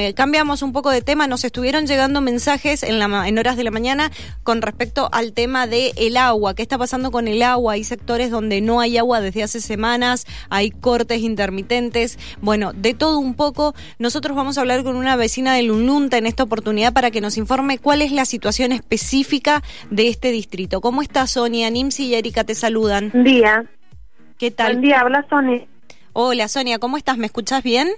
Eh, cambiamos un poco de tema, nos estuvieron llegando mensajes en, la, en horas de la mañana con respecto al tema del el agua. ¿Qué está pasando con el agua? Hay sectores donde no hay agua desde hace semanas, hay cortes intermitentes. Bueno, de todo un poco. Nosotros vamos a hablar con una vecina de Lununta en esta oportunidad para que nos informe cuál es la situación específica de este distrito. ¿Cómo está Sonia? Nimsi y Erika te saludan. Buen día. ¿Qué tal? Buen día, habla Sonia. Hola Sonia, ¿cómo estás? ¿Me escuchas bien?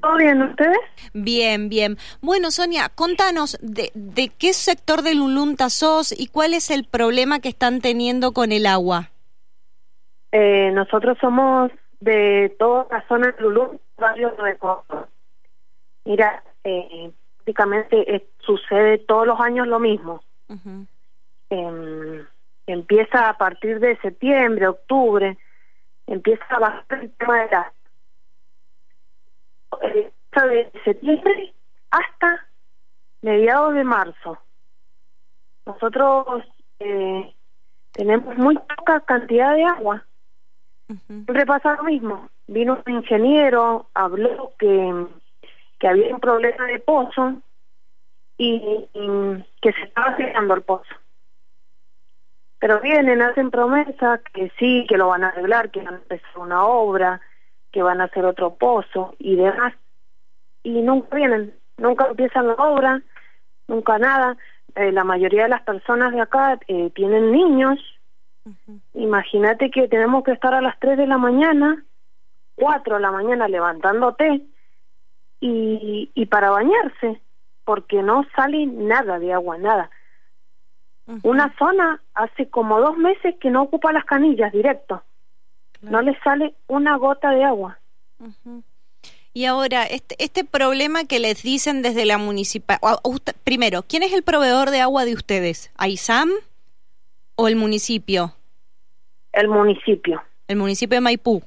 ¿Todo bien ustedes? Bien, bien. Bueno, Sonia, contanos de, de qué sector de Lulunta sos y cuál es el problema que están teniendo con el agua. Eh, nosotros somos de toda la zona de Lulunta, barrio de. Mira, eh, prácticamente eh, sucede todos los años lo mismo. Em, empieza a partir de septiembre, octubre, empieza a bajar el tema de la eh, de septiembre hasta mediados de marzo. Nosotros eh, tenemos muy poca cantidad de agua. Ujú. Siempre pasa lo mismo. Vino un ingeniero, habló que, que había un problema de pozo y, y que se estaba cerrando el pozo. Pero vienen, hacen promesas que sí, que lo van a arreglar, que van a empezar una obra, que van a hacer otro pozo y demás. Y nunca vienen, nunca empiezan la obra, nunca nada. Eh, la mayoría de las personas de acá eh, tienen niños. Imagínate que tenemos que estar a las 3 de la mañana, 4 de la mañana levantándote y, y para bañarse, porque no sale nada de agua, nada. Una zona hace como dos meses que no ocupa las canillas directo. Claro. No le sale una gota de agua. Y ahora, este, este problema que les dicen desde la municipal... Primero, ¿quién es el proveedor de agua de ustedes? ¿AISAM o el municipio? El municipio. El municipio de Maipú.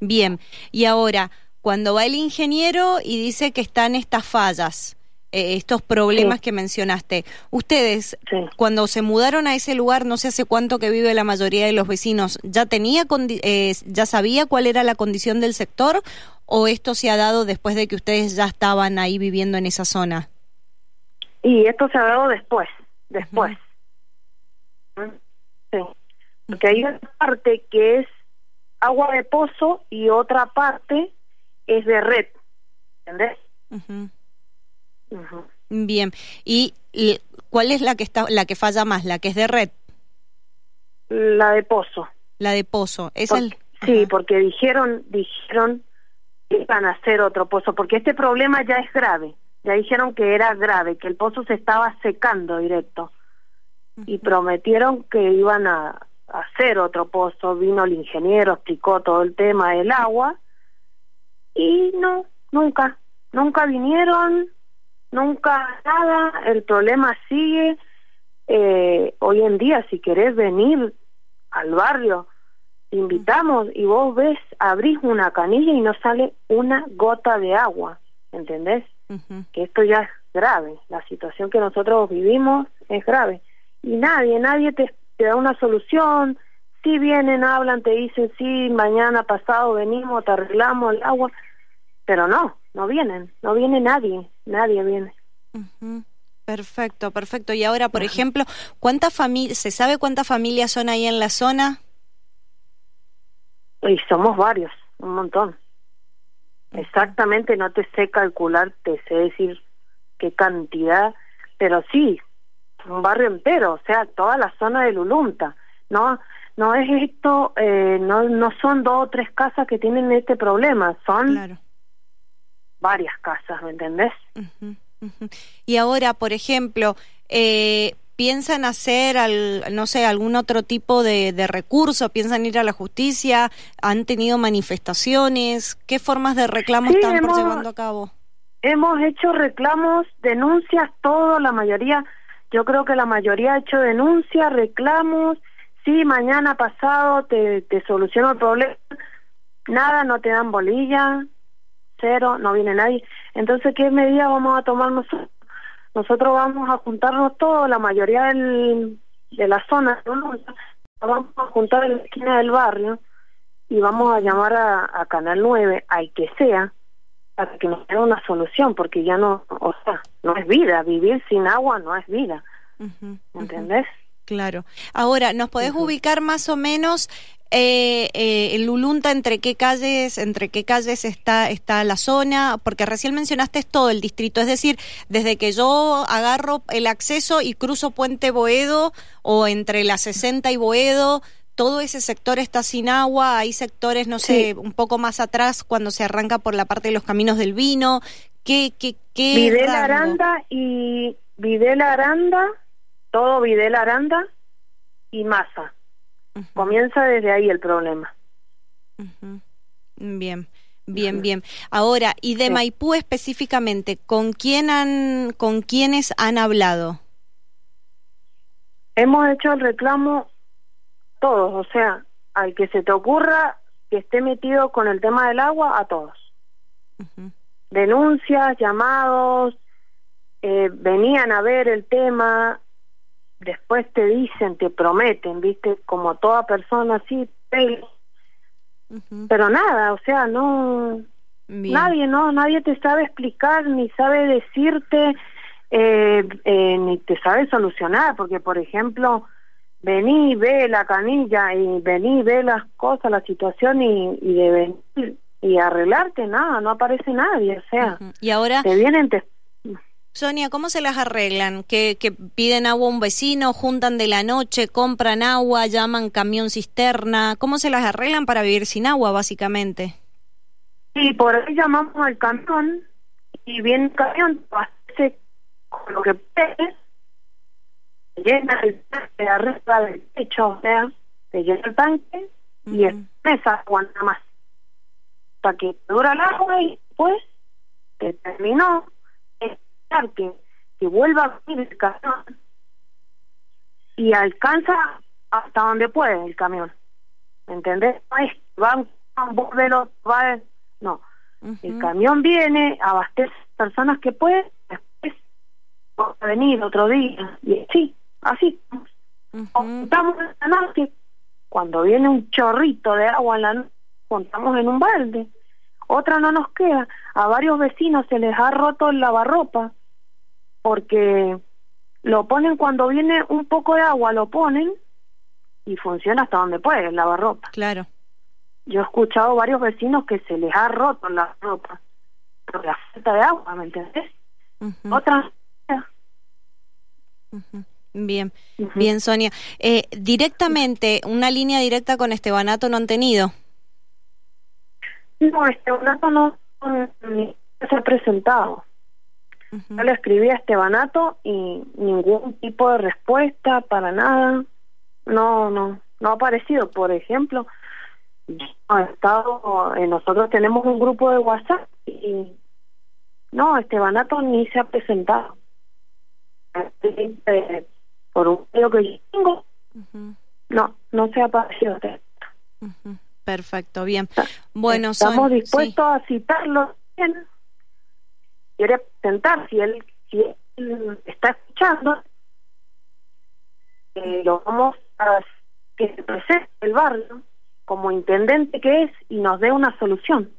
Bien. Y ahora, cuando va el ingeniero y dice que están estas fallas, eh, estos problemas Sí. que mencionaste, ustedes, Sí. cuando se mudaron a ese lugar, no sé hace cuánto que vive la mayoría de los vecinos, ¿ya tenía, condi- eh, ya sabía cuál era la condición del sector o esto se ha dado después de que ustedes ya estaban ahí viviendo en esa zona? Y esto se ha dado después, después. Sí. Porque hay una parte que es agua de pozo y otra parte es de red. ¿Entendés? Bien. ¿Y l- cuál es la que está, la que falla más, la que es de red, La de pozo. la de pozo? Es el. sí, Ajá. porque dijeron, dijeron que iban a hacer otro pozo, porque este problema ya es grave. Ya dijeron que era grave, que el pozo se estaba secando directo. Y prometieron que iban a, a hacer otro pozo. Vino el ingeniero, explicó todo el tema del agua. Y no, nunca, nunca vinieron, nunca nada. El problema sigue. Eh, hoy en día, si querés venir al barrio, te invitamos y vos ves, abrís una canilla y no sale una gota de agua, ¿entendés? Que esto ya es grave, la situación que nosotros vivimos es grave. Y nadie, nadie te, te da una solución, si vienen, hablan, te dicen, sí, mañana pasado venimos, te arreglamos el agua, pero no, no vienen, no viene nadie, nadie viene. Perfecto, perfecto. Y ahora, por ejemplo, ¿cuántas familias, se sabe cuántas familias son ahí en la zona? Y somos varios, un montón. Exactamente, no te sé calcular, te sé decir qué cantidad, pero sí, un barrio entero, o sea, toda la zona de Lulunta. No, no es esto, eh, no, no son dos o tres casas que tienen este problema, son Claro. Varias casas, ¿me entendés? Y ahora, por ejemplo, eh, ¿piensan hacer, al, no sé, algún otro tipo de, de recurso? ¿Piensan ir a la justicia? ¿Han tenido manifestaciones? ¿Qué formas de reclamo Sí, están por llevando a cabo? Hemos hecho reclamos, denuncias, todo, la mayoría, yo creo que la mayoría ha hecho denuncias, reclamos, sí, mañana pasado te, te soluciono el problema, nada, no te dan bolilla, cero, no viene nadie. Entonces, ¿qué medidas vamos a tomar nosotros? Nosotros vamos a juntarnos todos, la mayoría del, de la zona, vamos a juntar en la esquina del barrio y vamos a llamar a, a Canal 9, al que sea, para que nos dé una solución, porque ya no, o sea, no es vida, vivir sin agua no es vida, ¿entendés? Claro. Ahora, ¿nos podés ubicar más o menos eh, eh, el Lulunta entre qué calles, entre qué calles está, está la zona? Porque recién mencionaste todo el distrito, es decir, desde que yo agarro el acceso y cruzo Puente Boedo o entre la 60 y Boedo, todo ese sector está sin agua, hay sectores, no sé, un poco más atrás cuando se arranca por la parte de los caminos del vino. ¿Qué, qué, qué Videla Aranda y Videla Aranda, todo Videla Aranda y Masa. Comienza desde ahí el problema. Bien. Bien, bien. Ahora, y de Maipú específicamente, ¿con quién han, con quiénes han hablado? Hemos hecho el reclamo todos, o sea, al que se te ocurra que esté metido con el tema del agua, a todos. Denuncias, llamados, eh, venían a ver el tema, después te dicen, te prometen, viste, como toda persona así, pero, pero nada, o sea, no, nadie, no, nadie te sabe explicar ni sabe decirte, eh, eh, ni te sabe solucionar, porque por ejemplo, vení, ve la canilla y vení, ve las cosas, la situación y, y de venir y arreglarte, nada, no aparece nadie, o sea, y ahora te vienen, te... Sonia, ¿cómo se las arreglan? ¿Que, ¿Que piden agua a un vecino, juntan de la noche, compran agua, llaman camión cisterna? ¿Cómo se las arreglan para vivir sin agua, básicamente? Sí, por ahí llamamos al camión y viene el camión, hace con lo que puede, llena el tanque arriba del techo, o sea, te llena el tanque y agua nada más. Para que dura el agua y después que terminó, que, que vuelva a venir el camión y alcanza hasta donde puede el camión. ¿Me entendés? No es van a volverlo, va no. El camión viene, abastece personas que pueden, después va a venir otro día y así así. Contamos en la noche, cuando viene un chorrito de agua en la noche, contamos en un balde. Otra no nos queda. A varios vecinos se les ha roto el lavarropa porque lo ponen cuando viene un poco de agua, lo ponen y funciona hasta donde puede el lavarropa. Claro. Yo he escuchado varios vecinos que se les ha roto la ropa por la falta de agua, ¿me entendés? Otras Bien, bien, Sonia. Eh, directamente, una línea directa con Estebanato no han tenido. No, Estebanato no, se ha presentado. Yo le escribí a Estebanato y ningún tipo de respuesta para nada. No, no, no ha aparecido. Por ejemplo, ha estado, eh, nosotros tenemos un grupo de WhatsApp y no, Estebanato ni se ha presentado por un video que yo tengo, no, no se ha parecido Perfecto, bien. Bueno, estamos dispuestos a citarlo bien. Quiere presentar, si él, si está escuchando, eh, lo vamos a que se presente el barrio como intendente que es y nos dé una solución.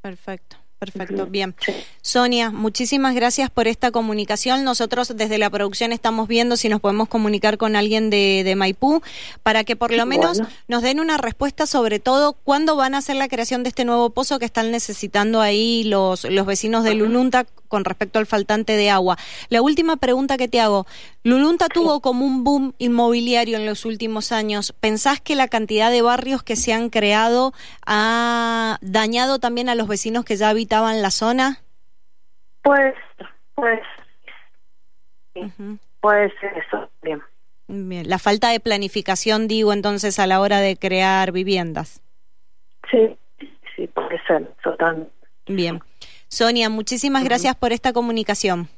Perfecto. Perfecto, bien. Sonia, muchísimas gracias por esta comunicación. Nosotros desde la producción estamos viendo si nos podemos comunicar con alguien de, de Maipú para que por lo menos nos den una respuesta sobre todo cuándo van a hacer la creación de este nuevo pozo que están necesitando ahí los, los vecinos de Lulunta con respecto al faltante de agua. La última pregunta que te hago, Lulunta tuvo como un boom inmobiliario en los últimos años. ¿Pensás que la cantidad de barrios que se han creado ha dañado también a los vecinos que ya habitaban la zona? Pues, pues, puede ser eso, bien. Bien, la falta de planificación, digo, entonces, a la hora de crear viviendas. Sí, sí, puede ser, total. Bien. Sonia, muchísimas gracias por esta comunicación.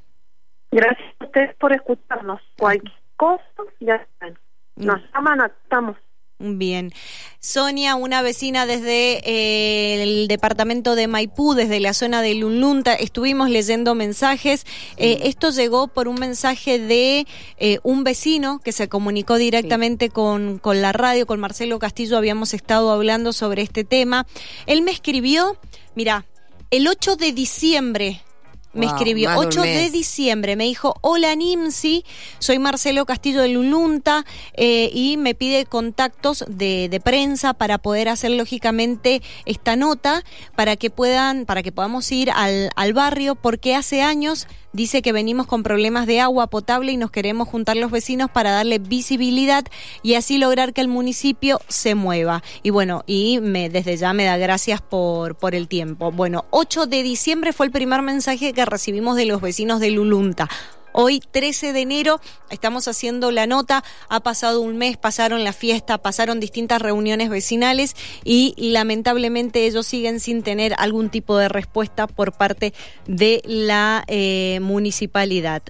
Gracias a ustedes por escucharnos. Cualquier cosa, ya saben. Nos llaman, estamos. Bien. Sonia, una vecina desde eh, el departamento de Maipú, desde la zona de Lunlunta, estuvimos leyendo mensajes. Eh, esto llegó por un mensaje de eh, un vecino que se comunicó directamente con, con la radio, con Marcelo Castillo, habíamos estado hablando sobre este tema. Él me escribió, mira, el 8 de diciembre me escribió 8 de diciembre, me dijo, hola Nimsi, soy Marcelo Castillo de Lulunta eh, y me pide contactos de, de, prensa para poder hacer lógicamente esta nota, para que puedan, para que podamos ir al, al barrio, porque hace años dice que venimos con problemas de agua potable y nos queremos juntar los vecinos para darle visibilidad y así lograr que el municipio se mueva. Y bueno, y me, desde ya me da gracias por, por el tiempo. Bueno, 8 de diciembre fue el primer mensaje que recibimos de los vecinos de Lulunta. Hoy, 13 de enero, estamos haciendo la nota. Ha pasado un mes, pasaron la fiesta, pasaron distintas reuniones vecinales y lamentablemente ellos siguen sin tener algún tipo de respuesta por parte de la eh, municipalidad.